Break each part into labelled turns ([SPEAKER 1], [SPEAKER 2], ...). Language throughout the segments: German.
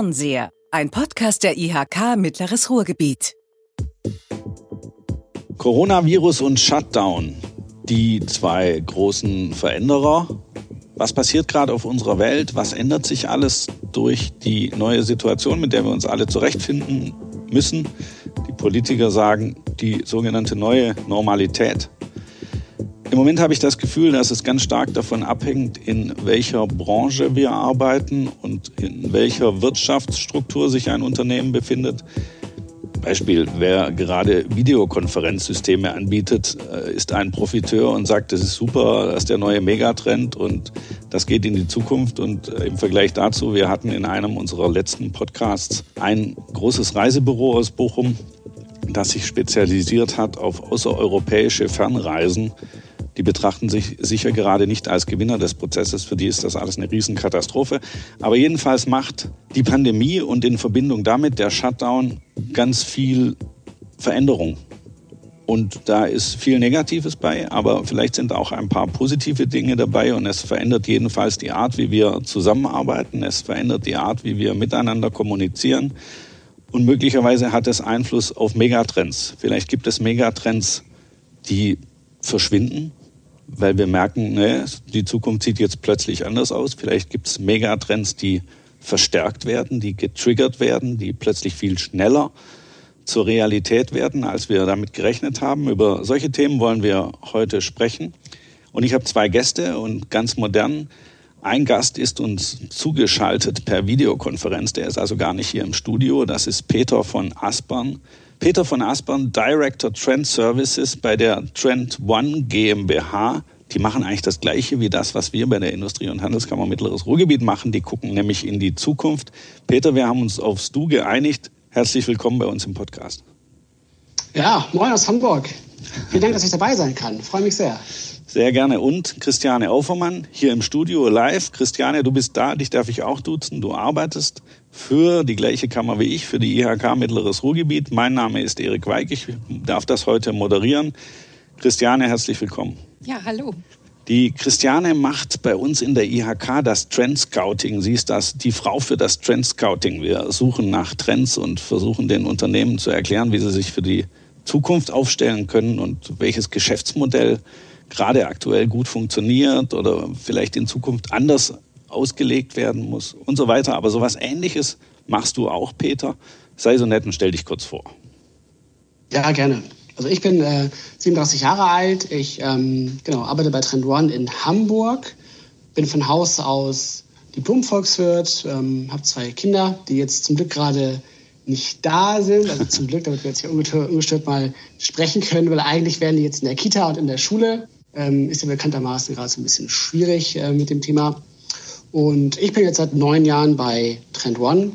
[SPEAKER 1] Fernseher, ein Podcast der IHK Mittleres Ruhrgebiet.
[SPEAKER 2] Coronavirus und Shutdown, die zwei großen Veränderer. Was passiert gerade auf unserer Welt? Was ändert sich alles durch die neue Situation, mit der wir uns alle zurechtfinden müssen? Die Politiker sagen, die sogenannte neue Normalität. Im Moment habe ich das Gefühl, dass es ganz stark davon abhängt, in welcher Branche wir arbeiten und in welcher Wirtschaftsstruktur sich ein Unternehmen befindet. Beispiel, wer gerade Videokonferenzsysteme anbietet, äh, ist ein Profiteur und sagt, das ist super, das ist der neue Megatrend und das geht in die Zukunft. Und äh, im Vergleich dazu, wir hatten in einem unserer letzten Podcasts ein großes Reisebüro aus Bochum, das sich spezialisiert hat auf außereuropäische Fernreisen die betrachten sich sicher gerade nicht als Gewinner des Prozesses. Für die ist das alles eine Riesenkatastrophe. Aber jedenfalls macht die Pandemie und in Verbindung damit der Shutdown ganz viel Veränderung. Und da ist viel Negatives bei, aber vielleicht sind auch ein paar positive Dinge dabei und es verändert jedenfalls die Art, wie wir zusammenarbeiten. Es verändert die Art, wie wir miteinander kommunizieren. Und möglicherweise hat es Einfluss auf Megatrends. Vielleicht gibt es Megatrends, die verschwinden weil wir merken, ne, die Zukunft sieht jetzt plötzlich anders aus. Vielleicht gibt es Megatrends, die verstärkt werden, die getriggert werden, die plötzlich viel schneller zur Realität werden, als wir damit gerechnet haben. Über solche Themen wollen wir heute sprechen. Und ich habe zwei Gäste und ganz modern. Ein Gast ist uns zugeschaltet per Videokonferenz. Der ist also gar nicht hier im Studio. Das ist Peter von Aspern. Peter von Aspern, Director Trend Services bei der Trend One GmbH. Die machen eigentlich das Gleiche wie das, was wir bei der Industrie- und Handelskammer Mittleres Ruhrgebiet machen. Die gucken nämlich in die Zukunft. Peter, wir haben uns aufs Du geeinigt. Herzlich willkommen bei uns im Podcast.
[SPEAKER 3] Ja, moin aus Hamburg. Vielen Dank, dass ich dabei sein kann. freue mich sehr.
[SPEAKER 2] Sehr gerne. Und Christiane Aufermann hier im Studio live. Christiane, du bist da, dich darf ich auch duzen. Du arbeitest für die gleiche Kammer wie ich, für die IHK Mittleres Ruhrgebiet. Mein Name ist Erik Weig. Ich darf das heute moderieren. Christiane, herzlich willkommen.
[SPEAKER 4] Ja, hallo.
[SPEAKER 2] Die Christiane macht bei uns in der IHK das Trend Scouting. Sie ist das, die Frau für das Trend Scouting. Wir suchen nach Trends und versuchen den Unternehmen zu erklären, wie sie sich für die Zukunft aufstellen können und welches Geschäftsmodell gerade aktuell gut funktioniert oder vielleicht in Zukunft anders ausgelegt werden muss und so weiter. Aber sowas Ähnliches machst du auch, Peter. Sei so nett und stell dich kurz vor.
[SPEAKER 3] Ja, gerne. Also ich bin äh, 37 Jahre alt. Ich ähm, genau, arbeite bei Trend One in Hamburg. Bin von Haus aus Diplom-Volkswirt, ähm, habe zwei Kinder, die jetzt zum Glück gerade nicht da sind. Also zum Glück, damit wir jetzt hier ungestört mal sprechen können, weil eigentlich wären die jetzt in der Kita und in der Schule. Ähm, ist ja bekanntermaßen gerade so ein bisschen schwierig äh, mit dem Thema. Und ich bin jetzt seit neun Jahren bei Trend One,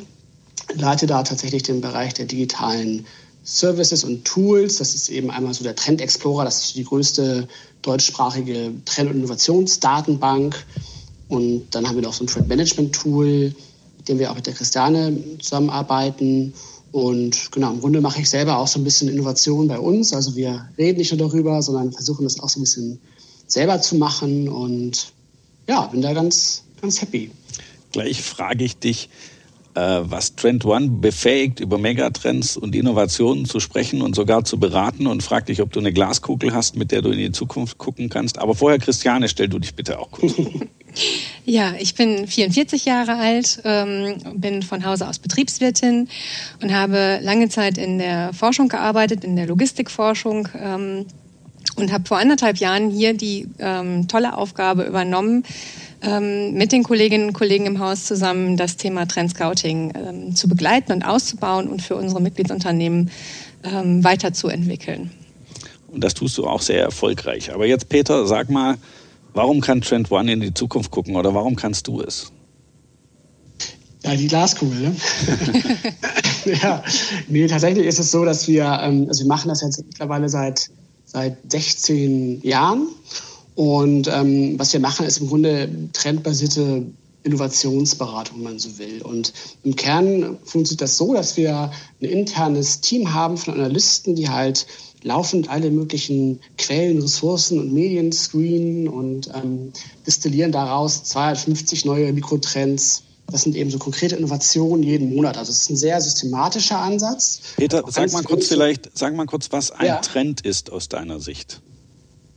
[SPEAKER 3] leite da tatsächlich den Bereich der digitalen Services und Tools. Das ist eben einmal so der Trend Explorer, das ist die größte deutschsprachige Trend- und Innovationsdatenbank. Und dann haben wir noch so ein Trend Management Tool, mit dem wir auch mit der Christiane zusammenarbeiten. Und genau, im Grunde mache ich selber auch so ein bisschen Innovation bei uns. Also wir reden nicht nur darüber, sondern versuchen das auch so ein bisschen selber zu machen. Und ja, bin da ganz, ganz happy.
[SPEAKER 2] Gleich frage ich dich, äh, was Trend One befähigt, über Megatrends und Innovationen zu sprechen und sogar zu beraten und frag dich, ob du eine Glaskugel hast, mit der du in die Zukunft gucken kannst. Aber vorher, Christiane, stell du dich bitte auch kurz vor.
[SPEAKER 4] Ja, ich bin 44 Jahre alt, ähm, bin von Hause aus Betriebswirtin und habe lange Zeit in der Forschung gearbeitet, in der Logistikforschung. Ähm, und habe vor anderthalb Jahren hier die ähm, tolle Aufgabe übernommen, ähm, mit den Kolleginnen und Kollegen im Haus zusammen das Thema Trendscouting ähm, zu begleiten und auszubauen und für unsere Mitgliedsunternehmen ähm, weiterzuentwickeln.
[SPEAKER 2] Und das tust du auch sehr erfolgreich. Aber jetzt, Peter, sag mal, warum kann Trend One in die Zukunft gucken oder warum kannst du es?
[SPEAKER 3] Ja, die Glaskugel. Ne? ja, nee, tatsächlich ist es so, dass wir, ähm, also wir machen das jetzt mittlerweile seit, seit 16 Jahren und ähm, was wir machen, ist im Grunde trendbasierte Innovationsberatung, wenn man so will. Und im Kern funktioniert das so, dass wir ein internes Team haben von Analysten, die halt laufend alle möglichen Quellen, Ressourcen und Medien screenen und ähm, destillieren daraus 250 neue Mikrotrends Das sind eben so konkrete Innovationen jeden Monat. Also es ist ein sehr systematischer Ansatz.
[SPEAKER 2] Peter, sag mal kurz vielleicht, sag mal kurz, was ein ja. Trend ist aus deiner Sicht.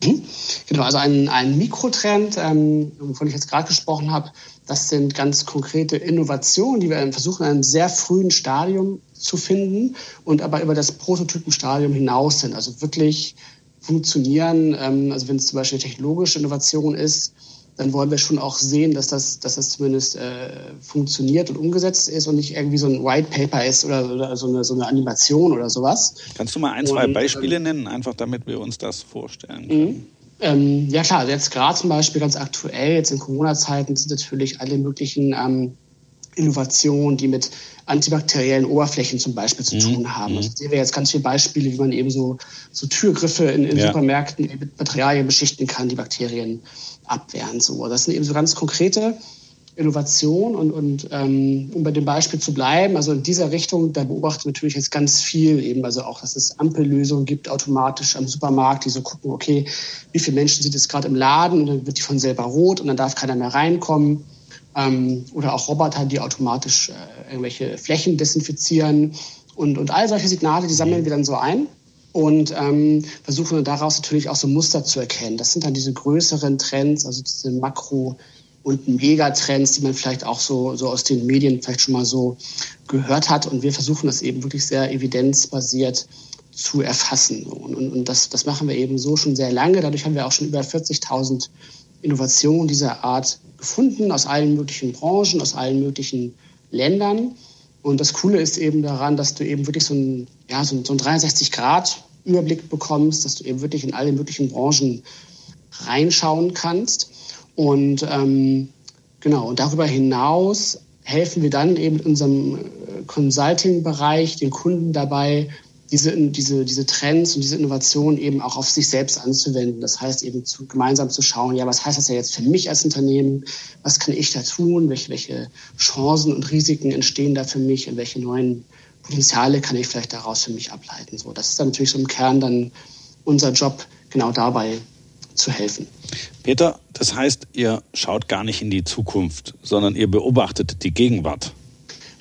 [SPEAKER 3] Mhm. Genau, also ein, ein Mikrotrend, ähm, wovon ich jetzt gerade gesprochen habe, das sind ganz konkrete Innovationen, die wir versuchen, in einem sehr frühen Stadium zu finden und aber über das Prototypenstadium hinaus sind. Also wirklich funktionieren. Ähm, also wenn es zum Beispiel technologische Innovation ist, dann wollen wir schon auch sehen, dass das, dass das zumindest äh, funktioniert und umgesetzt ist und nicht irgendwie so ein White Paper ist oder, oder so, eine, so eine Animation oder sowas.
[SPEAKER 2] Kannst du mal ein, zwei und, Beispiele ähm, nennen, einfach damit wir uns das vorstellen können? Mhm.
[SPEAKER 3] Ähm, ja klar, jetzt gerade zum Beispiel ganz aktuell, jetzt in Corona-Zeiten sind natürlich alle möglichen ähm, Innovationen, die mit antibakteriellen Oberflächen zum Beispiel zu mhm. tun haben. Mhm. Also sehen wir jetzt ganz viele Beispiele, wie man eben so, so Türgriffe in, in ja. Supermärkten mit Materialien beschichten kann, die Bakterien abwehren. So. Das sind eben so ganz konkrete Innovationen und, und ähm, um bei dem Beispiel zu bleiben, also in dieser Richtung, da beobachten wir natürlich jetzt ganz viel eben, also auch, dass es Ampellösungen gibt automatisch am Supermarkt, die so gucken, okay, wie viele Menschen sind jetzt gerade im Laden und dann wird die von selber rot und dann darf keiner mehr reinkommen. Ähm, oder auch Roboter, die automatisch äh, irgendwelche Flächen desinfizieren und, und all solche Signale, die sammeln wir dann so ein und ähm, versuchen daraus natürlich auch so Muster zu erkennen. Das sind dann diese größeren Trends, also diese Makro- und Megatrends, die man vielleicht auch so, so aus den Medien vielleicht schon mal so gehört hat. Und wir versuchen das eben wirklich sehr evidenzbasiert zu erfassen. Und, und, und das, das machen wir eben so schon sehr lange. Dadurch haben wir auch schon über 40.000 Innovationen dieser Art gefunden, aus allen möglichen Branchen, aus allen möglichen Ländern. Und das Coole ist eben daran, dass du eben wirklich so ein, ja, so ein, so ein 360-Grad-Überblick bekommst, dass du eben wirklich in alle möglichen Branchen reinschauen kannst. Und ähm, genau, und darüber hinaus helfen wir dann eben in unserem äh, Consulting-Bereich den Kunden dabei, diese, diese, diese Trends und diese Innovationen eben auch auf sich selbst anzuwenden. Das heißt eben zu, gemeinsam zu schauen, ja, was heißt das ja jetzt für mich als Unternehmen? Was kann ich da tun? Welche, welche Chancen und Risiken entstehen da für mich? Und welche neuen Potenziale kann ich vielleicht daraus für mich ableiten? So, das ist dann natürlich so im Kern dann unser Job, genau dabei zu helfen.
[SPEAKER 2] Peter, das heißt, ihr schaut gar nicht in die Zukunft, sondern ihr beobachtet die Gegenwart.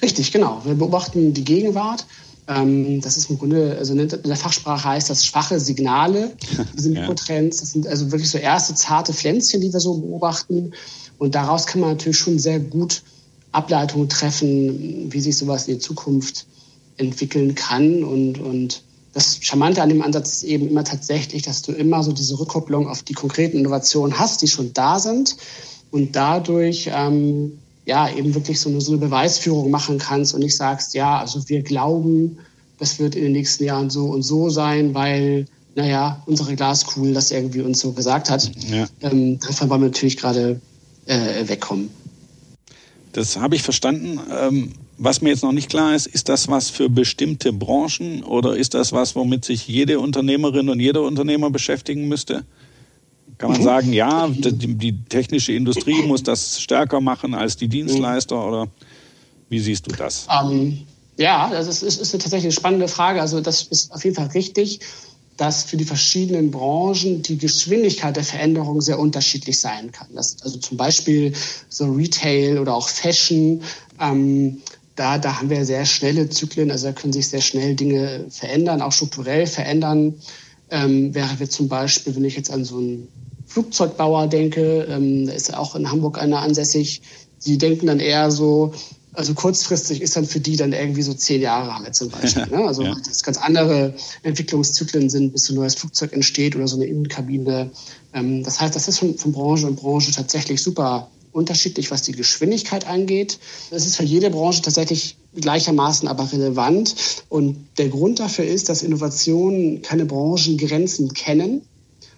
[SPEAKER 3] Richtig, genau. Wir beobachten die Gegenwart. Ähm, das ist im Grunde, also in der Fachsprache heißt das schwache Signale, diese Mikrotrends. Das sind also wirklich so erste zarte Pflänzchen, die wir so beobachten. Und daraus kann man natürlich schon sehr gut Ableitungen treffen, wie sich sowas in die Zukunft entwickeln kann. Und, und das Charmante an dem Ansatz ist eben immer tatsächlich, dass du immer so diese Rückkopplung auf die konkreten Innovationen hast, die schon da sind und dadurch ähm, ja eben wirklich so eine, so eine Beweisführung machen kannst und nicht sagst, ja, also wir glauben, das wird in den nächsten Jahren so und so sein, weil naja, unsere Glaskugel das irgendwie uns so gesagt hat. Ja. Ähm, davon wollen wir natürlich gerade äh, wegkommen.
[SPEAKER 2] Das habe ich verstanden. Ähm, was mir jetzt noch nicht klar ist, ist das was für bestimmte Branchen oder ist das was, womit sich jede Unternehmerin und jeder Unternehmer beschäftigen müsste? Kann man sagen, ja, die, die technische Industrie muss das stärker machen als die Dienstleister oder wie siehst du das?
[SPEAKER 3] Ähm, ja, das ist, ist, ist tatsächlich eine spannende Frage. Also das ist auf jeden Fall richtig, dass für die verschiedenen Branchen die Geschwindigkeit der Veränderung sehr unterschiedlich sein kann. Das, also zum Beispiel so Retail oder auch Fashion. Ähm, da, da haben wir sehr schnelle Zyklen, also da können sich sehr schnell Dinge verändern, auch strukturell verändern. Ähm, wäre wir zum Beispiel, wenn ich jetzt an so einen Flugzeugbauer denke, ähm, da ist auch in Hamburg einer ansässig, die denken dann eher so, also kurzfristig ist dann für die dann irgendwie so zehn Jahre halt zum Beispiel. Ne? Also ja. das ganz andere Entwicklungszyklen sind, bis so ein neues Flugzeug entsteht oder so eine Innenkabine. Ähm, das heißt, das ist von, von Branche und Branche tatsächlich super unterschiedlich, was die Geschwindigkeit angeht. Das ist für jede Branche tatsächlich gleichermaßen aber relevant. Und der Grund dafür ist, dass Innovationen keine Branchengrenzen kennen,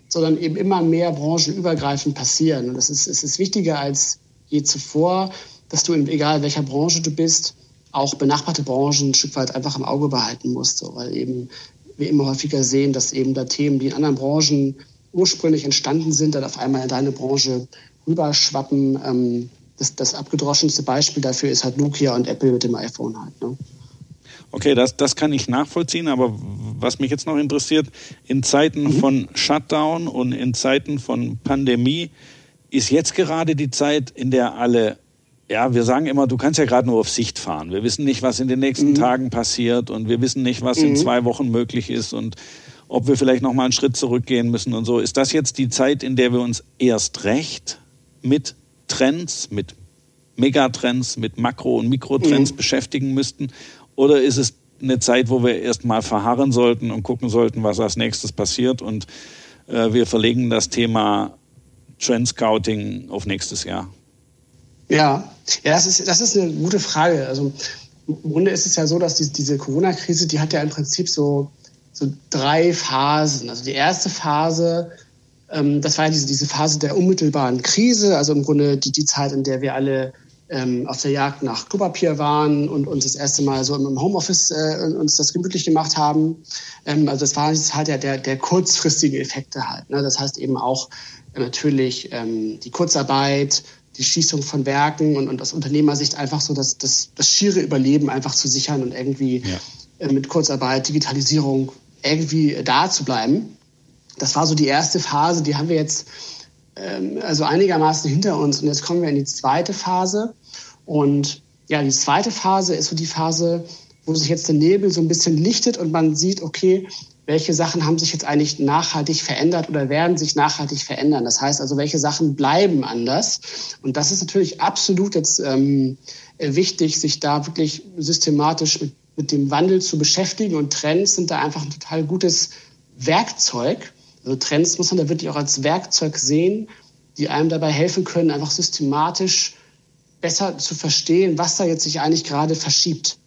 [SPEAKER 3] sondern eben immer mehr branchenübergreifend passieren. Und das ist, es ist wichtiger als je zuvor, dass du, in, egal welcher Branche du bist, auch benachbarte Branchen ein Stück weit einfach im Auge behalten musst, so, weil eben wir immer häufiger sehen, dass eben da Themen, die in anderen Branchen ursprünglich entstanden sind, dann auf einmal in deine Branche rüberschwappen. Ähm, das, das abgedroschenste Beispiel dafür ist halt Nokia und Apple mit dem iPhone halt. Ne?
[SPEAKER 2] Okay, das, das kann ich nachvollziehen, aber was mich jetzt noch interessiert, in Zeiten mhm. von Shutdown und in Zeiten von Pandemie ist jetzt gerade die Zeit, in der alle ja, wir sagen immer, du kannst ja gerade nur auf Sicht fahren. Wir wissen nicht, was in den nächsten mhm. Tagen passiert und wir wissen nicht, was mhm. in zwei Wochen möglich ist und ob wir vielleicht noch mal einen Schritt zurückgehen müssen und so. Ist das jetzt die Zeit, in der wir uns erst recht mit Trends, mit Megatrends, mit Makro- und Mikrotrends mhm. beschäftigen müssten? Oder ist es eine Zeit, wo wir erst mal verharren sollten und gucken sollten, was als nächstes passiert und äh, wir verlegen das Thema Trend Scouting auf nächstes Jahr?
[SPEAKER 3] Ja, ja das, ist, das ist eine gute Frage. Also im Grunde ist es ja so, dass die, diese Corona-Krise, die hat ja im Prinzip so, so drei Phasen. Also die erste Phase, ähm, das war ja diese, diese Phase der unmittelbaren Krise, also im Grunde die, die Zeit, in der wir alle ähm, auf der Jagd nach Klopapier waren und uns das erste Mal so im Homeoffice äh, uns das gemütlich gemacht haben. Ähm, also das war halt der, der, der kurzfristige Effekte halt. Ne? Das heißt eben auch äh, natürlich ähm, die Kurzarbeit, die Schließung von Werken und, und aus Unternehmersicht einfach so das, das, das schiere Überleben einfach zu sichern und irgendwie ja. äh, mit Kurzarbeit, Digitalisierung irgendwie da zu bleiben. Das war so die erste Phase, die haben wir jetzt ähm, also einigermaßen hinter uns und jetzt kommen wir in die zweite Phase. Und ja, die zweite Phase ist so die Phase, wo sich jetzt der Nebel so ein bisschen lichtet und man sieht, okay, welche Sachen haben sich jetzt eigentlich nachhaltig verändert oder werden sich nachhaltig verändern. Das heißt also, welche Sachen bleiben anders. Und das ist natürlich absolut jetzt ähm, wichtig, sich da wirklich systematisch mit, mit dem Wandel zu beschäftigen. Und Trends sind da einfach ein total gutes Werkzeug. Also Trends muss man da wirklich auch als Werkzeug sehen, die einem dabei helfen können, einfach systematisch besser zu verstehen, was da jetzt sich eigentlich gerade verschiebt.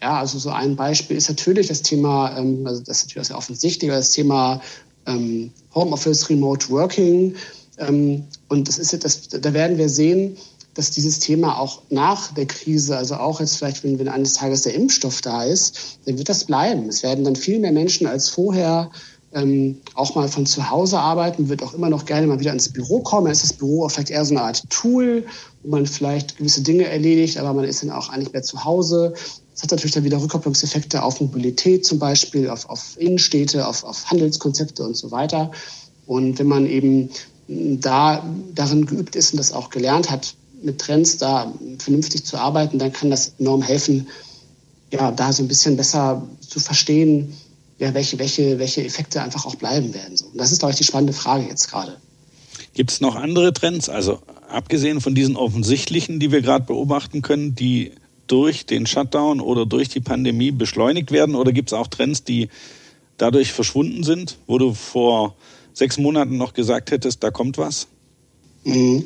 [SPEAKER 3] Ja, also so ein Beispiel ist natürlich das Thema, ähm, also das ist natürlich sehr offensichtlich, das Thema ähm, Homeoffice, Remote Working. Ähm, und das ist das, da werden wir sehen, dass dieses Thema auch nach der Krise, also auch jetzt vielleicht, wenn, wenn eines Tages der Impfstoff da ist, dann wird das bleiben. Es werden dann viel mehr Menschen als vorher ähm, auch mal von zu Hause arbeiten, wird auch immer noch gerne mal wieder ins Büro kommen. Ist das Büro auch vielleicht eher so eine Art Tool, wo man vielleicht gewisse Dinge erledigt, aber man ist dann auch eigentlich mehr zu Hause. Das hat natürlich dann wieder Rückkopplungseffekte auf Mobilität zum Beispiel, auf, auf Innenstädte, auf, auf Handelskonzepte und so weiter. Und wenn man eben da darin geübt ist und das auch gelernt hat, mit Trends da vernünftig zu arbeiten, dann kann das enorm helfen, ja, da so ein bisschen besser zu verstehen, ja, welche, welche, welche Effekte einfach auch bleiben werden. So. Und das ist, glaube ich, die spannende Frage jetzt gerade.
[SPEAKER 2] Gibt es noch andere Trends, also abgesehen von diesen offensichtlichen, die wir gerade beobachten können, die durch den Shutdown oder durch die Pandemie beschleunigt werden? Oder gibt es auch Trends, die dadurch verschwunden sind, wo du vor sechs Monaten noch gesagt hättest, da kommt was?
[SPEAKER 3] Mhm.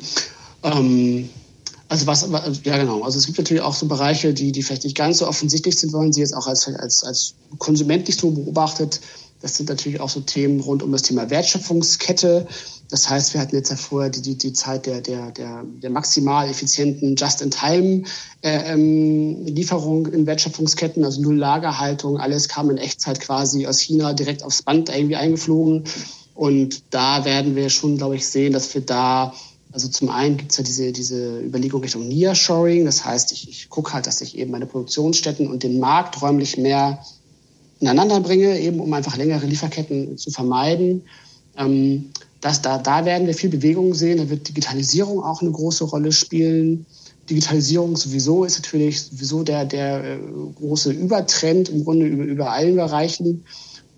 [SPEAKER 3] Ähm, also was, ja genau. Also es gibt natürlich auch so Bereiche, die, die vielleicht nicht ganz so offensichtlich sind, wenn man sie jetzt auch als, als, als Konsument nicht so beobachtet. Das sind natürlich auch so Themen rund um das Thema Wertschöpfungskette. Das heißt, wir hatten jetzt ja vorher die, die, die Zeit der, der, der, der maximal effizienten Just-in-Time-Lieferung äh, ähm, in Wertschöpfungsketten, also null Lagerhaltung, alles kam in Echtzeit quasi aus China direkt aufs Band irgendwie eingeflogen. Und da werden wir schon, glaube ich, sehen, dass wir da also zum einen gibt es ja diese, diese Überlegung Richtung Nearshoring. Das heißt, ich, ich gucke halt, dass ich eben meine Produktionsstätten und den Markt räumlich mehr ineinander bringe, eben um einfach längere Lieferketten zu vermeiden. Ähm, das, da, da werden wir viel Bewegung sehen. Da wird Digitalisierung auch eine große Rolle spielen. Digitalisierung sowieso ist natürlich sowieso der, der äh, große Übertrend im Grunde über, über allen Bereichen,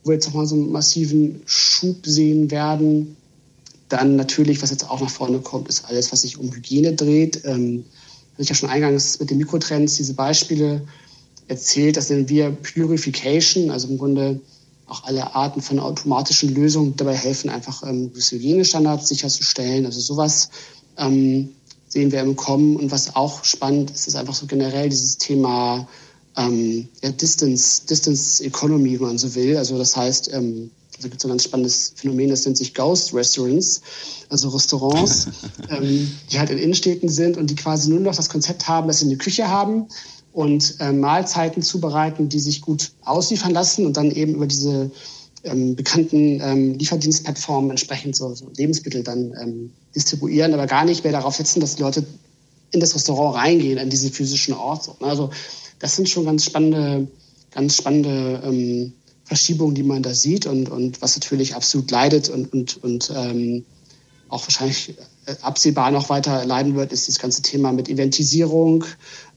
[SPEAKER 3] wo wir jetzt nochmal so einen massiven Schub sehen werden. Dann natürlich, was jetzt auch nach vorne kommt, ist alles, was sich um Hygiene dreht. Ähm, habe ich ja schon eingangs mit den Mikrotrends diese Beispiele erzählt. Das nennen wir Purification, also im Grunde auch alle Arten von automatischen Lösungen dabei helfen, einfach ähm, Hygienestandards sicherzustellen. Also sowas ähm, sehen wir im Kommen. Und was auch spannend ist, ist einfach so generell dieses Thema ähm, ja, Distance, Distance Economy, wenn man so will. Also das heißt, ähm, also gibt es ein ganz spannendes Phänomen, das nennt sich Ghost Restaurants, also Restaurants, ähm, die halt in Innenstädten sind und die quasi nur noch das Konzept haben, dass sie eine Küche haben und äh, Mahlzeiten zubereiten, die sich gut ausliefern lassen und dann eben über diese ähm, bekannten ähm, Lieferdienstplattformen entsprechend so, so Lebensmittel dann ähm, distribuieren, aber gar nicht mehr darauf setzen, dass die Leute in das Restaurant reingehen, an diesen physischen Ort. Also das sind schon ganz spannende, ganz spannende ähm, Verschiebung, die man da sieht und, und was natürlich absolut leidet und, und, und ähm, auch wahrscheinlich absehbar noch weiter leiden wird, ist das ganze Thema mit Eventisierung.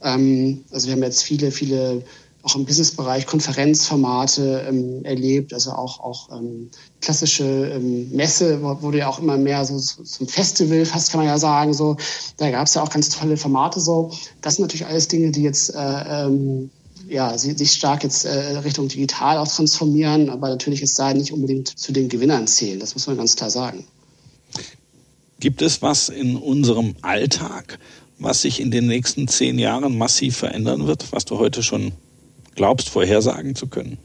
[SPEAKER 3] Ähm, also wir haben jetzt viele, viele auch im Businessbereich Konferenzformate ähm, erlebt, also auch, auch ähm, klassische ähm, Messe wurde ja auch immer mehr so, so zum Festival, fast kann man ja sagen, so. Da gab es ja auch ganz tolle Formate so. Das sind natürlich alles Dinge, die jetzt äh, ähm, ja, sich stark jetzt äh, Richtung digital auch transformieren, aber natürlich jetzt da nicht unbedingt zu den Gewinnern zählen. Das muss man ganz klar sagen.
[SPEAKER 2] Gibt es was in unserem Alltag, was sich in den nächsten zehn Jahren massiv verändern wird, was du heute schon glaubst, vorhersagen zu können?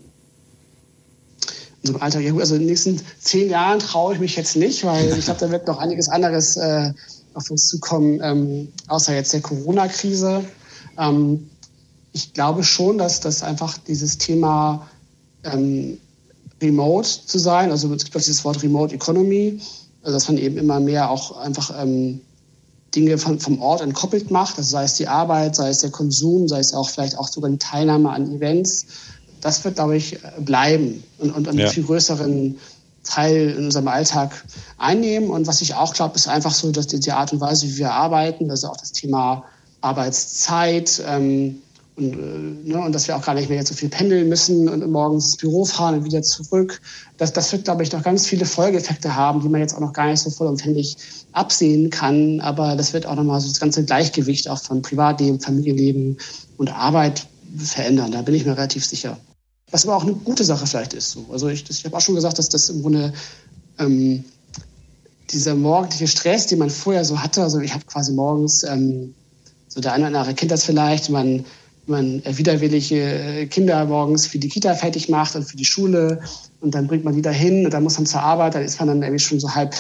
[SPEAKER 3] In unserem Alltag, ja gut, also in den nächsten zehn Jahren traue ich mich jetzt nicht, weil ich glaube, da wird noch einiges anderes äh, auf uns zukommen, ähm, außer jetzt der Corona-Krise. Ähm, ich glaube schon, dass das einfach dieses Thema ähm, remote zu sein, also es gibt auch dieses Wort Remote Economy, also dass man eben immer mehr auch einfach ähm, Dinge von, vom Ort entkoppelt macht, also sei es die Arbeit, sei es der Konsum, sei es auch vielleicht auch sogar die Teilnahme an Events. Das wird, glaube ich, bleiben und, und einen ja. viel größeren Teil in unserem Alltag einnehmen. Und was ich auch glaube, ist einfach so, dass die, die Art und Weise, wie wir arbeiten, also auch das Thema Arbeitszeit, ähm, und, äh, ne, und dass wir auch gar nicht mehr jetzt so viel pendeln müssen und morgens ins Büro fahren und wieder zurück. Das, das wird, glaube ich, noch ganz viele Folgeeffekte haben, die man jetzt auch noch gar nicht so vollumfänglich absehen kann. Aber das wird auch nochmal so das ganze Gleichgewicht auch von Privatleben, Familienleben und Arbeit verändern. Da bin ich mir relativ sicher. Was aber auch eine gute Sache vielleicht ist. So. Also ich, ich habe auch schon gesagt, dass das im Grunde ähm, dieser morgendliche Stress, den man vorher so hatte, also ich habe quasi morgens, ähm, so der eine oder andere kennt das vielleicht, man man widerwillige Kinder morgens für die Kita fertig macht und für die Schule und dann bringt man die dahin und dann muss man zur Arbeit, dann ist man dann irgendwie schon so halb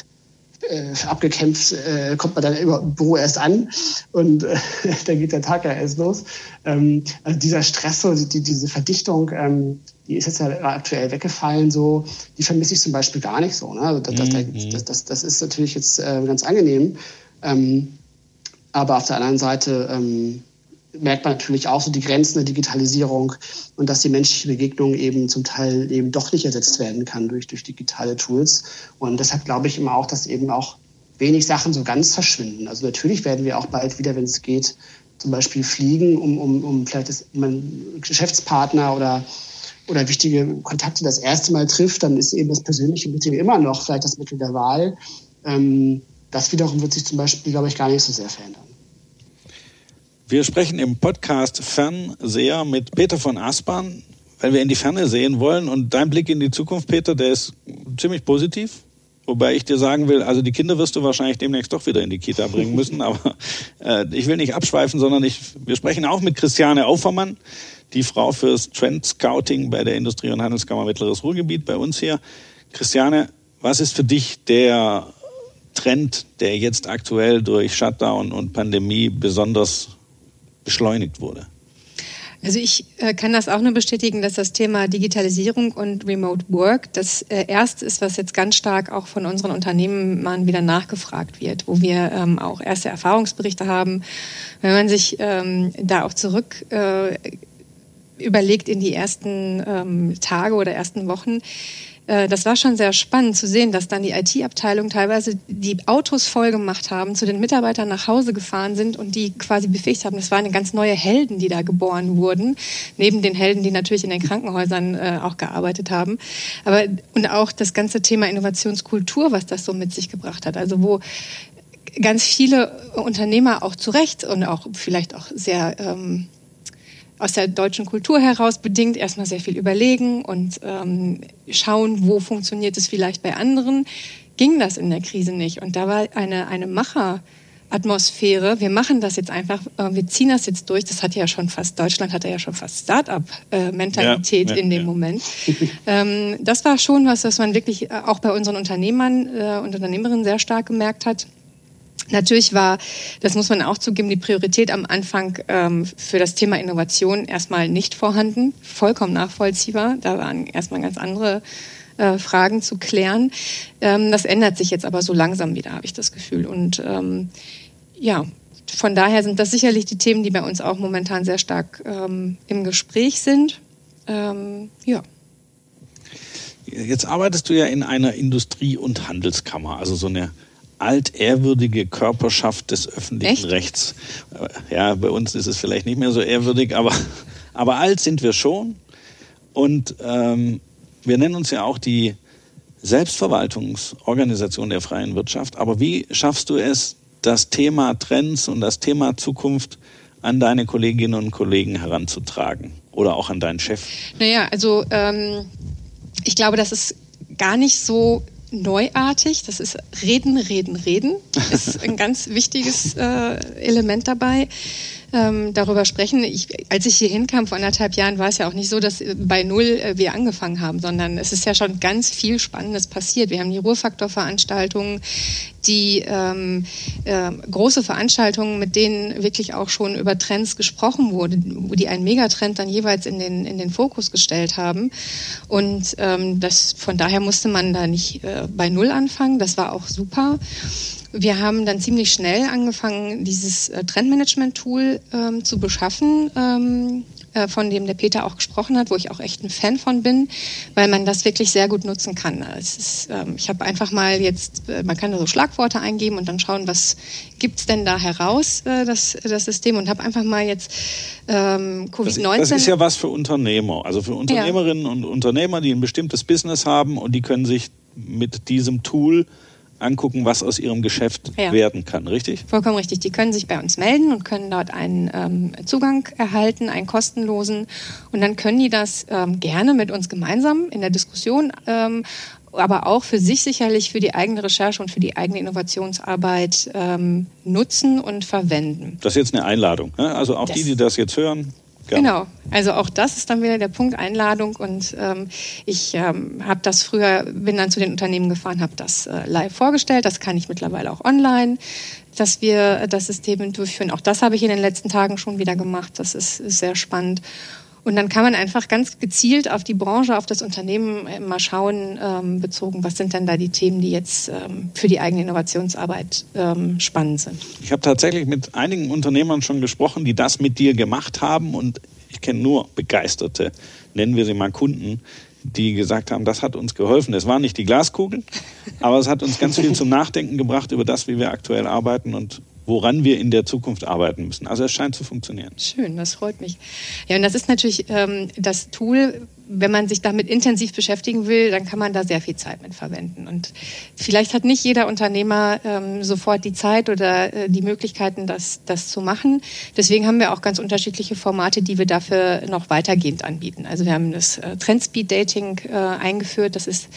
[SPEAKER 3] äh, abgekämpft, äh, kommt man dann im Büro erst an und äh, dann geht der Tag ja erst los. Ähm, also dieser Stress, so, die, diese Verdichtung, ähm, die ist jetzt ja aktuell weggefallen, so, die vermisse ich zum Beispiel gar nicht so. Ne? Also das, mhm. das, das, das, ist natürlich jetzt äh, ganz angenehm. Ähm, aber auf der anderen Seite ähm, merkt man natürlich auch so die Grenzen der Digitalisierung und dass die menschliche Begegnung eben zum Teil eben doch nicht ersetzt werden kann durch, durch digitale Tools. Und deshalb glaube ich immer auch, dass eben auch wenig Sachen so ganz verschwinden. Also natürlich werden wir auch bald wieder, wenn es geht, zum Beispiel fliegen, um, um, um vielleicht das, man Geschäftspartner oder, oder wichtige Kontakte das erste Mal trifft, dann ist eben das persönliche Meeting immer noch vielleicht das Mittel der Wahl. Ähm, das wiederum wird sich zum Beispiel, glaube ich, gar nicht so sehr verändern.
[SPEAKER 2] Wir sprechen im Podcast Fernseher mit Peter von Aspern, weil wir in die Ferne sehen wollen. Und dein Blick in die Zukunft, Peter, der ist ziemlich positiv. Wobei ich dir sagen will, also die Kinder wirst du wahrscheinlich demnächst doch wieder in die Kita bringen müssen. Aber äh, ich will nicht abschweifen, sondern ich, wir sprechen auch mit Christiane Aufermann, die Frau fürs Trend Scouting bei der Industrie- und Handelskammer Mittleres Ruhrgebiet bei uns hier. Christiane, was ist für dich der Trend, der jetzt aktuell durch Shutdown und Pandemie besonders beschleunigt wurde.
[SPEAKER 4] Also ich äh, kann das auch nur bestätigen, dass das Thema Digitalisierung und Remote Work das äh, erste ist, was jetzt ganz stark auch von unseren Unternehmen wieder nachgefragt wird, wo wir ähm, auch erste Erfahrungsberichte haben. Wenn man sich ähm, da auch zurück äh, überlegt in die ersten ähm, Tage oder ersten Wochen, das war schon sehr spannend zu sehen, dass dann die IT-Abteilung teilweise die Autos voll gemacht haben, zu den Mitarbeitern nach Hause gefahren sind und die quasi befähigt haben. Das waren ganz neue Helden, die da geboren wurden, neben den Helden, die natürlich in den Krankenhäusern äh, auch gearbeitet haben. Aber und auch das ganze Thema Innovationskultur, was das so mit sich gebracht hat. Also wo ganz viele Unternehmer auch zu Recht und auch vielleicht auch sehr ähm, aus der deutschen Kultur heraus bedingt erstmal sehr viel überlegen und ähm, schauen, wo funktioniert es vielleicht bei anderen, ging das in der Krise nicht. Und da war eine, eine Macheratmosphäre. Wir machen das jetzt einfach, äh, wir ziehen das jetzt durch. Das hat ja schon fast, Deutschland hatte ja schon fast Start-up-Mentalität ja, ja, in dem ja. Moment. ähm, das war schon was, was man wirklich äh, auch bei unseren Unternehmern äh, und Unternehmerinnen sehr stark gemerkt hat. Natürlich war, das muss man auch zugeben, die Priorität am Anfang ähm, für das Thema Innovation erstmal nicht vorhanden, vollkommen nachvollziehbar. Da waren erstmal ganz andere äh, Fragen zu klären. Ähm, das ändert sich jetzt aber so langsam wieder, habe ich das Gefühl. Und ähm, ja, von daher sind das sicherlich die Themen, die bei uns auch momentan sehr stark ähm, im Gespräch sind. Ähm, ja.
[SPEAKER 2] Jetzt arbeitest du ja in einer Industrie- und Handelskammer, also so eine altehrwürdige Körperschaft des öffentlichen
[SPEAKER 4] Echt?
[SPEAKER 2] Rechts. Ja, bei uns ist es vielleicht nicht mehr so ehrwürdig, aber, aber alt sind wir schon. Und ähm, wir nennen uns ja auch die Selbstverwaltungsorganisation der freien Wirtschaft. Aber wie schaffst du es, das Thema Trends und das Thema Zukunft an deine Kolleginnen und Kollegen heranzutragen? Oder auch an deinen Chef?
[SPEAKER 4] Naja, also ähm, ich glaube, das ist gar nicht so neuartig. Das ist Reden, Reden, Reden. Ist ein ganz wichtiges äh, Element dabei. Ähm, darüber sprechen. Ich, als ich hier hinkam vor anderthalb Jahren, war es ja auch nicht so, dass äh, bei Null äh, wir angefangen haben, sondern es ist ja schon ganz viel Spannendes passiert. Wir haben die Ruhrfaktorveranstaltungen, die ähm, äh, große Veranstaltungen, mit denen wirklich auch schon über Trends gesprochen wurde, wo die einen Megatrend dann jeweils in den, in den Fokus gestellt haben. Und ähm, das, von daher musste man da nicht äh, bei Null anfangen. Das war auch super. Wir haben dann ziemlich schnell angefangen, dieses äh, Trendmanagement-Tool ähm, zu beschaffen, ähm, äh, von dem der Peter auch gesprochen hat, wo ich auch echt ein Fan von bin, weil man das wirklich sehr gut nutzen kann. Es ist, ähm, ich habe einfach mal jetzt, äh, man kann da so Schlagworte eingeben und dann schauen, was gibt's denn da heraus, äh, das, das System, und habe einfach mal jetzt ähm,
[SPEAKER 2] Das,
[SPEAKER 4] Covid-19.
[SPEAKER 2] das ist ja was für Unternehmer, also für Unternehmerinnen und Unternehmer, die ein bestimmtes Business haben und die können sich mit diesem Tool angucken, was aus ihrem Geschäft
[SPEAKER 4] Ja.
[SPEAKER 2] werden kann, richtig?
[SPEAKER 4] Vollkommen richtig. Die können sich bei uns melden und können dort einen ähm, Zugang erhalten, einen kostenlosen. Und dann können die das ähm, gerne mit uns gemeinsam in der Diskussion, ähm, aber auch für sich sicherlich für die eigene Recherche und für die eigene Innovationsarbeit ähm, nutzen und verwenden.
[SPEAKER 2] Das ist jetzt eine Einladung. Ne? Also auch
[SPEAKER 4] Das-
[SPEAKER 2] die, die das jetzt hören, gerne.
[SPEAKER 4] Genau, also auch das ist dann wieder der Punkt Einladung und ähm, ich ähm, habe das früher, bin dann zu den Unternehmen gefahren, habe das äh, live vorgestellt, das kann ich mittlerweile auch online, dass wir das System durchführen. Auch das habe ich in den letzten Tagen schon wieder gemacht, das ist, ist sehr spannend. Und dann kann man einfach ganz gezielt auf die Branche, auf das Unternehmen äh, mal schauen, ähm, bezogen, was sind denn da die Themen, die jetzt ähm, für die eigene Innovationsarbeit ähm, spannend sind.
[SPEAKER 2] Ich habe tatsächlich mit einigen Unternehmern schon gesprochen, die das mit dir gemacht haben und ich kenne nur begeisterte, nennen wir sie mal Kunden, die gesagt haben, das hat uns geholfen. Es war nicht die Glaskugel, aber es hat uns ganz viel zum Nachdenken gebracht über das, wie wir aktuell arbeiten und woran wir in der Zukunft arbeiten müssen. Also es scheint zu funktionieren.
[SPEAKER 4] Schön, das freut mich. Ja, und das ist natürlich ähm, das Tool, wenn man sich damit intensiv beschäftigen will, dann kann man da sehr viel Zeit mit verwenden. Und vielleicht hat nicht jeder Unternehmer ähm, sofort die Zeit oder äh, die Möglichkeiten, das, das zu machen. Deswegen haben wir auch ganz unterschiedliche Formate, die wir dafür noch weitergehend anbieten. Also wir haben das äh, Trendspeed Dating äh, eingeführt. Das ist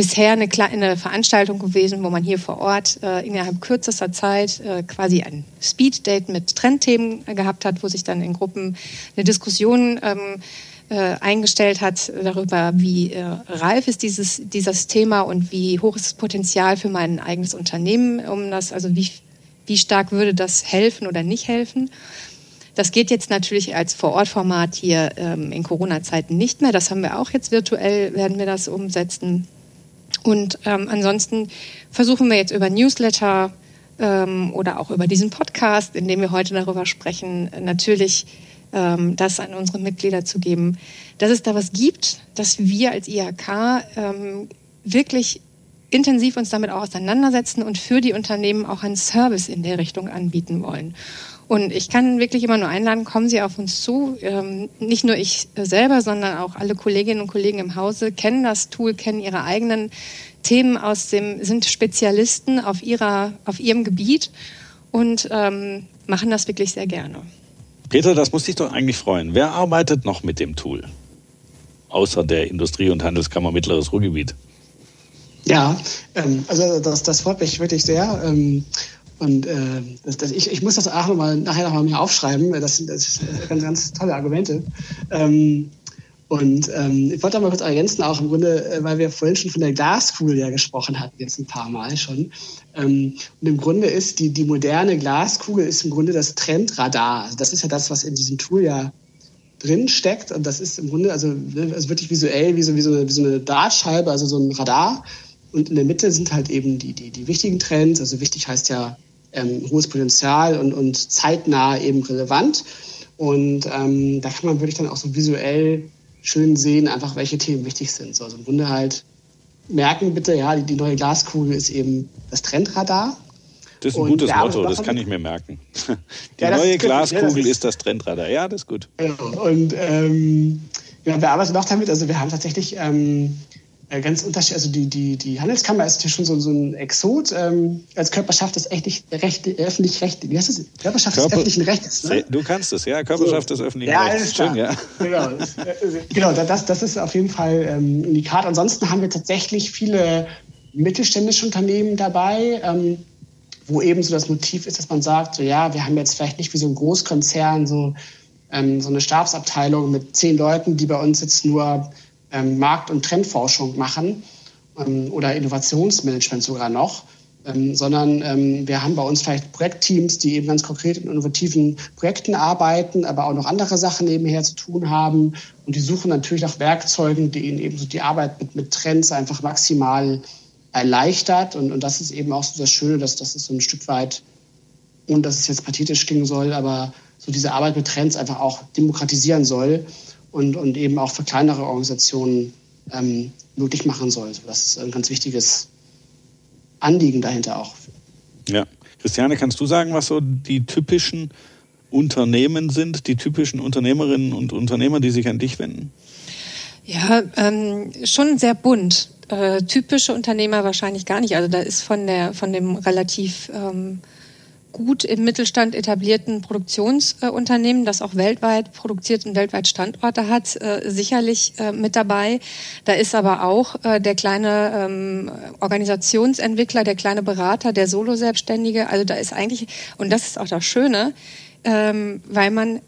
[SPEAKER 4] bisher eine kleine Veranstaltung gewesen, wo man hier vor Ort äh, innerhalb kürzester Zeit äh, quasi ein Speed-Date mit Trendthemen äh, gehabt hat, wo sich dann in Gruppen eine Diskussion ähm, äh, eingestellt hat darüber, wie äh, reif ist dieses, dieses Thema und wie hoch ist das Potenzial für mein eigenes Unternehmen, um das, also wie, wie stark würde das helfen oder nicht helfen. Das geht jetzt natürlich als Vor-Ort-Format hier ähm, in Corona-Zeiten nicht mehr. Das haben wir auch jetzt virtuell, werden wir das umsetzen. Und ähm, ansonsten versuchen wir jetzt über Newsletter ähm, oder auch über diesen Podcast, in dem wir heute darüber sprechen, natürlich ähm, das an unsere Mitglieder zu geben, dass es da was gibt, dass wir als IHK ähm, wirklich intensiv uns damit auch auseinandersetzen und für die Unternehmen auch einen Service in der Richtung anbieten wollen. Und ich kann wirklich immer nur einladen, kommen Sie auf uns zu. Ähm, nicht nur ich selber, sondern auch alle Kolleginnen und Kollegen im Hause kennen das Tool, kennen ihre eigenen Themen aus dem, sind Spezialisten auf ihrer, auf ihrem Gebiet und ähm, machen das wirklich sehr gerne.
[SPEAKER 2] Peter, das muss dich doch eigentlich freuen. Wer arbeitet noch mit dem Tool? Außer der Industrie- und Handelskammer Mittleres Ruhrgebiet.
[SPEAKER 3] Ja, ähm, also das, das freut mich wirklich sehr. Und äh, das, das, ich, ich muss das auch noch mal, nachher nochmal mir aufschreiben. Das sind, das sind ganz, ganz tolle Argumente. Ähm, und ähm, ich wollte da mal kurz ergänzen, auch im Grunde, äh, weil wir vorhin schon von der Glaskugel ja gesprochen hatten, jetzt ein paar Mal schon. Ähm, und im Grunde ist die, die moderne Glaskugel ist im Grunde das Trendradar. Also das ist ja das, was in diesem Tool ja drin steckt. Und das ist im Grunde also, also wirklich visuell wie so, wie, so eine, wie so eine Dartscheibe, also so ein Radar. Und in der Mitte sind halt eben die, die, die wichtigen Trends. Also wichtig heißt ja ähm, hohes Potenzial und, und zeitnah eben relevant. Und ähm, da kann man wirklich dann auch so visuell schön sehen, einfach welche Themen wichtig sind. So, also im Grunde halt merken bitte, ja, die, die neue Glaskugel ist eben das Trendradar.
[SPEAKER 2] Das ist ein und gutes Motto, das kann ich mir merken. Die ja, neue Glaskugel ja, ist, ist, das Trendradar. Ja, das ist gut.
[SPEAKER 3] Und ähm, ja, wir arbeiten noch damit. Also wir haben tatsächlich ähm, äh, ganz unterschiedlich. Also die, die, die Handelskammer ist ja schon so, so ein Exot ähm, als Körperschaft des öffentlich Recht, öffentlich Recht, wie heißt das? Körperschaft Körper, des öffentlichen Rechts. Ne?
[SPEAKER 2] Du kannst es, ja, Körperschaft so. des öffentlichen ja, Rechts.
[SPEAKER 3] Schön, ja, Genau, genau das, das ist auf jeden Fall ähm, ein Unikat. Ansonsten haben wir tatsächlich viele mittelständische Unternehmen dabei. Ähm, wo eben so das Motiv ist, dass man sagt, so ja, wir haben jetzt vielleicht nicht wie so ein Großkonzern so, ähm, so eine Stabsabteilung mit zehn Leuten, die bei uns jetzt nur Markt- und Trendforschung machen ähm, oder Innovationsmanagement sogar noch, ähm, sondern ähm, wir haben bei uns vielleicht Projektteams, die eben ganz konkret in innovativen Projekten arbeiten, aber auch noch andere Sachen nebenher zu tun haben und die suchen natürlich nach Werkzeugen, die ihnen eben so die Arbeit mit, mit Trends einfach maximal erleichtert. Und, und das ist eben auch so das Schöne, dass das ist so ein Stück weit, und dass es jetzt pathetisch klingen soll, aber so diese Arbeit mit Trends einfach auch demokratisieren soll und, und eben auch für kleinere Organisationen ähm, möglich machen soll. Das ist ein ganz wichtiges Anliegen dahinter auch.
[SPEAKER 2] Ja. Christiane, kannst du sagen, was so die typischen Unternehmen sind, die typischen Unternehmerinnen und Unternehmer, die sich an dich wenden?
[SPEAKER 4] Ja, ähm, schon sehr bunt. Äh, typische Unternehmer wahrscheinlich gar nicht. Also da ist von der von dem relativ ähm, gut im Mittelstand etablierten Produktionsunternehmen, das auch weltweit produziert und weltweit Standorte hat, äh, sicherlich äh, mit dabei. Da ist aber auch äh, der kleine ähm, Organisationsentwickler, der kleine Berater, der Solo-Selbstständige. Also da ist eigentlich, und das ist auch das Schöne, ähm, weil man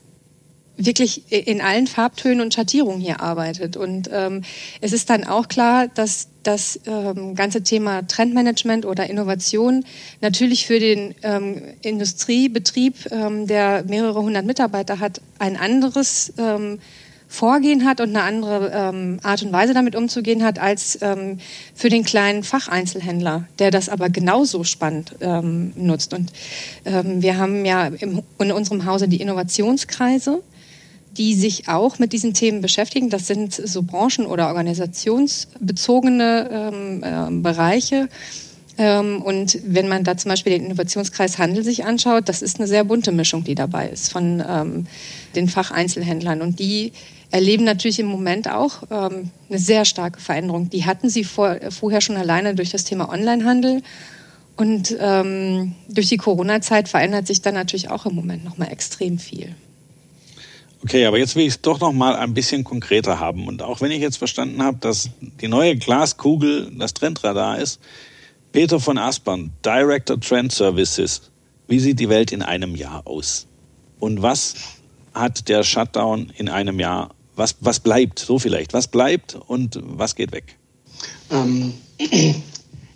[SPEAKER 4] wirklich in allen Farbtönen und Schattierungen hier arbeitet. Und ähm, es ist dann auch klar, dass das ähm, ganze Thema Trendmanagement oder Innovation natürlich für den ähm, Industriebetrieb, ähm, der mehrere hundert Mitarbeiter hat, ein anderes ähm, Vorgehen hat und eine andere ähm, Art und Weise damit umzugehen hat als ähm, für den kleinen Facheinzelhändler, der das aber genauso spannend ähm, nutzt. Und ähm, wir haben ja im, in unserem Hause die Innovationskreise die sich auch mit diesen Themen beschäftigen. Das sind so branchen- oder organisationsbezogene ähm, äh, Bereiche. Ähm, und wenn man da zum Beispiel den Innovationskreis Handel sich anschaut, das ist eine sehr bunte Mischung, die dabei ist von ähm, den Facheinzelhändlern. Und die erleben natürlich im Moment auch ähm, eine sehr starke Veränderung. Die hatten sie vor, vorher schon alleine durch das Thema Onlinehandel. Und ähm, durch die Corona-Zeit verändert sich dann natürlich auch im Moment noch mal extrem viel.
[SPEAKER 2] Okay, aber jetzt will ich es doch noch mal ein bisschen konkreter haben. Und auch wenn ich jetzt verstanden habe, dass die neue Glaskugel das Trendradar ist, Peter von Aspern, Director Trend Services, wie sieht die Welt in einem Jahr aus? Und was hat der Shutdown in einem Jahr, was, was bleibt, so vielleicht, was bleibt und was geht weg?
[SPEAKER 3] Ähm,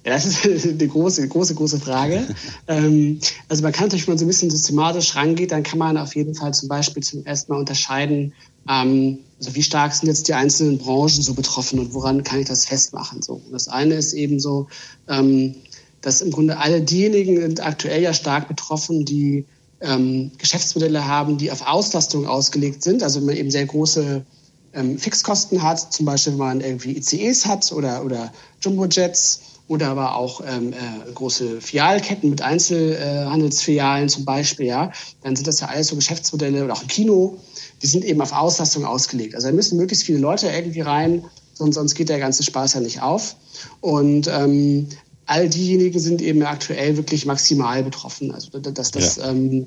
[SPEAKER 3] ja, das ist eine große, große, große Frage. ähm, also man kann natürlich, wenn man so ein bisschen systematisch rangeht, dann kann man auf jeden Fall zum Beispiel zum ersten Mal unterscheiden, ähm, also wie stark sind jetzt die einzelnen Branchen so betroffen und woran kann ich das festmachen? So, und das eine ist eben so, ähm, dass im Grunde alle diejenigen sind aktuell ja stark betroffen, die ähm, Geschäftsmodelle haben, die auf Auslastung ausgelegt sind, also wenn man eben sehr große ähm, Fixkosten hat, zum Beispiel wenn man irgendwie ICEs hat oder, oder Jumbojets oder aber auch ähm, äh, große Filialketten mit Einzelhandelsfilialen äh, zum Beispiel, ja, dann sind das ja alles so Geschäftsmodelle oder auch im Kino, die sind eben auf Auslastung ausgelegt. Also da müssen möglichst viele Leute irgendwie rein, sonst, sonst geht der ganze Spaß ja nicht auf. Und ähm, all diejenigen sind eben aktuell wirklich maximal betroffen. Also das, das, ja. ähm,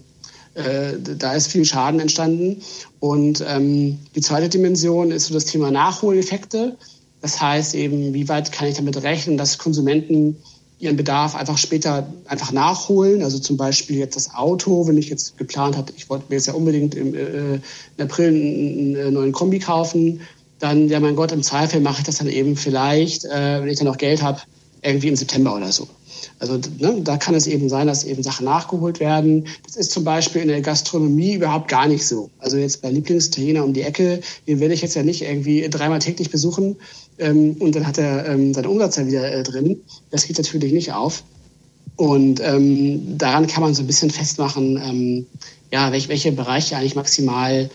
[SPEAKER 3] äh, da ist viel Schaden entstanden. Und ähm, die zweite Dimension ist so das Thema Nachholeffekte. Das heißt eben, wie weit kann ich damit rechnen, dass Konsumenten ihren Bedarf einfach später einfach nachholen. Also zum Beispiel jetzt das Auto, wenn ich jetzt geplant habe, ich wollte mir jetzt ja unbedingt im, äh, im April einen, einen, neuen Kombi kaufen, dann, ja mein Gott, im Zweifel mache ich das dann eben vielleicht, äh, wenn ich dann noch Geld habe, irgendwie im September oder so. Also ne, da kann es eben sein, dass eben Sachen nachgeholt werden. Das ist zum Beispiel in der Gastronomie überhaupt gar nicht so. Also jetzt bei Lieblingsitaliener um die Ecke, den werde ich jetzt ja nicht irgendwie dreimal täglich besuchen ähm, und dann hat er ähm, seinen Umsatz ja wieder äh, drin. Das geht natürlich nicht auf. Und ähm, daran kann man so ein bisschen festmachen, ähm, ja, welche, welche Bereiche eigentlich maximal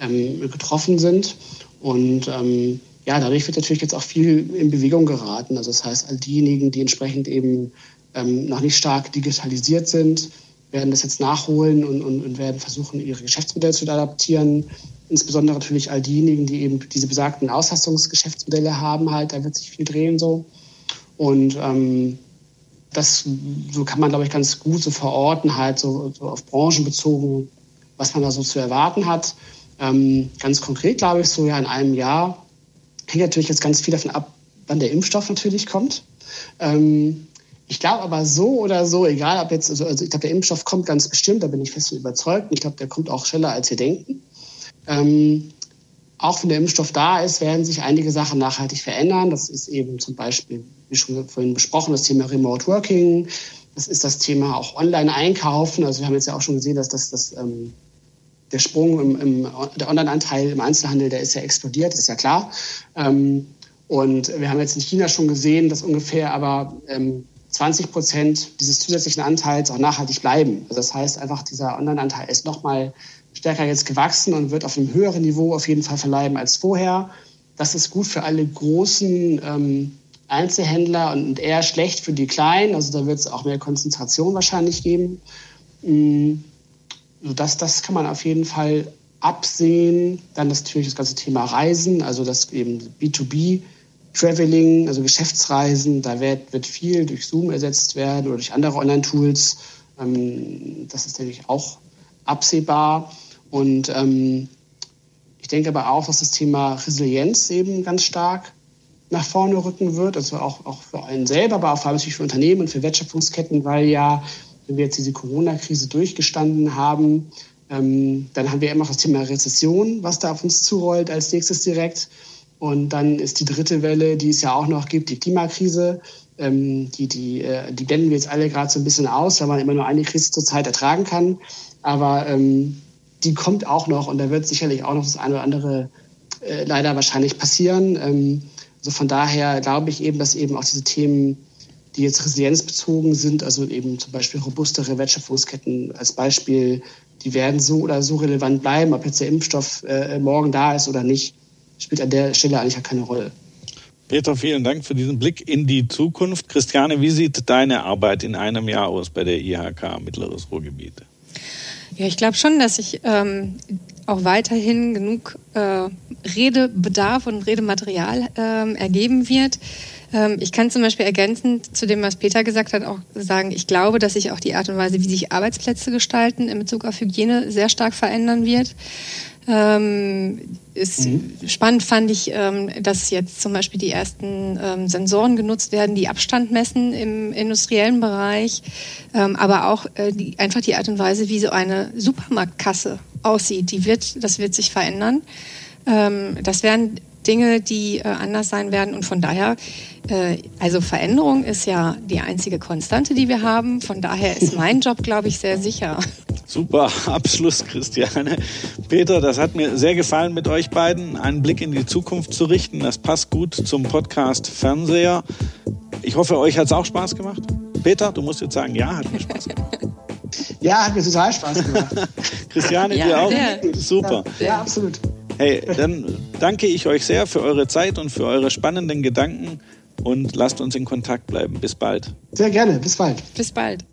[SPEAKER 3] ähm, getroffen sind. Und ähm, ja, dadurch wird natürlich jetzt auch viel in Bewegung geraten. Also das heißt, all diejenigen, die entsprechend eben ähm, noch nicht stark digitalisiert sind, werden das jetzt nachholen und, und, und werden versuchen, ihre Geschäftsmodelle zu adaptieren. Insbesondere natürlich all diejenigen, die eben diese besagten Auslastungsgeschäftsmodelle haben, halt, da wird sich viel drehen so. Und ähm, das so kann man, glaube ich, ganz gut so verorten, halt so, so auf Branchen bezogen, was man da so zu erwarten hat. Ähm, ganz konkret, glaube ich, so ja in einem Jahr hängt natürlich jetzt ganz viel davon ab, wann der Impfstoff natürlich kommt. Ähm, ich glaube aber so oder so, egal ob jetzt, also, also ich glaube, der Impfstoff kommt ganz bestimmt, da bin ich fest überzeugt. Ich glaube, der kommt auch schneller, als wir denken. Ähm, auch wenn der Impfstoff da ist, werden sich einige Sachen nachhaltig verändern. Das ist eben zum Beispiel, wie schon vorhin besprochen, das Thema Remote Working. Das ist das Thema auch Online-Einkaufen. Also wir haben jetzt ja auch schon gesehen, dass das, das ähm, der Sprung im, im Online-Anteil im Einzelhandel, der ist ja explodiert, ist ja klar. Ähm, und wir haben jetzt in China schon gesehen, dass ungefähr aber ähm, 20 Prozent dieses zusätzlichen Anteils auch nachhaltig bleiben. Also das heißt einfach, dieser Online-Anteil ist nochmal stärker jetzt gewachsen und wird auf einem höheren Niveau auf jeden Fall verleiben als vorher. Das ist gut für alle großen ähm, Einzelhändler und eher schlecht für die kleinen. Also da wird es auch mehr Konzentration wahrscheinlich geben. Ähm, das, das kann man auf jeden Fall absehen. Dann natürlich das ganze Thema Reisen, also das eben B2B. Traveling, also Geschäftsreisen, da wird, wird viel durch Zoom ersetzt werden oder durch andere Online-Tools. Ähm, das ist natürlich auch absehbar. Und ähm, ich denke aber auch, dass das Thema Resilienz eben ganz stark nach vorne rücken wird, also auch, auch für einen selber, aber auch vor allem natürlich für Unternehmen und für Wertschöpfungsketten, weil ja, wenn wir jetzt diese Corona-Krise durchgestanden haben, ähm, dann haben wir immer noch das Thema Rezession, was da auf uns zurollt als nächstes direkt. Und dann ist die dritte Welle, die es ja auch noch gibt, die Klimakrise. Ähm, die, die, äh, die blenden wir jetzt alle gerade so ein bisschen aus, weil man immer nur eine Krise zur Zeit ertragen kann. Aber ähm, die kommt auch noch und da wird sicherlich auch noch das eine oder andere äh, leider wahrscheinlich passieren. Ähm, also von daher glaube ich eben, dass eben auch diese Themen, die jetzt resilienzbezogen sind, also eben zum Beispiel robustere Wertschöpfungsketten als Beispiel, die werden so oder so relevant bleiben, ob jetzt der Impfstoff äh, morgen da ist oder nicht, spielt an der Stelle eigentlich ja keine Rolle.
[SPEAKER 2] Peter, vielen Dank für diesen Blick in die Zukunft. Christiane, wie sieht deine Arbeit in einem Jahr aus bei der IHK Mittleres Ruhrgebiet?
[SPEAKER 4] Ja, ich glaube schon, dass sich ähm, auch weiterhin genug äh, Redebedarf und Redematerial ähm, ergeben wird. Ähm, ich kann zum Beispiel ergänzend zu dem, was Peter gesagt hat, auch sagen, ich glaube, dass sich auch die Art und Weise, wie sich Arbeitsplätze gestalten in Bezug auf Hygiene sehr stark verändern wird. Ähm, ist mhm. Spannend fand ich, ähm, dass jetzt zum Beispiel die ersten ähm, Sensoren genutzt werden, die Abstand messen im industriellen Bereich, ähm, aber auch äh, die, einfach die Art und Weise, wie so eine Supermarktkasse aussieht, die wird, das wird sich verändern. Ähm, das werden Dinge, die äh, anders sein werden und von daher, äh, also Veränderung ist ja die einzige Konstante, die wir haben. Von daher ist mein Job, glaube ich, sehr sicher.
[SPEAKER 2] Super Abschluss, Christiane. Peter, das hat mir sehr gefallen mit euch beiden, einen Blick in die Zukunft zu richten. Das passt gut zum Podcast Fernseher. Ich hoffe, euch hat es auch Spaß gemacht. Peter, du musst jetzt sagen, ja, hat mir Spaß gemacht.
[SPEAKER 3] Ja, hat mir total Spaß gemacht.
[SPEAKER 2] Christiane, ja, dir auch? Ja. Super.
[SPEAKER 3] Ja, absolut.
[SPEAKER 2] Hey, dann danke ich euch sehr für eure Zeit und für eure spannenden Gedanken und lasst uns in Kontakt bleiben. Bis bald.
[SPEAKER 3] Sehr gerne. Bis bald.
[SPEAKER 4] Bis bald.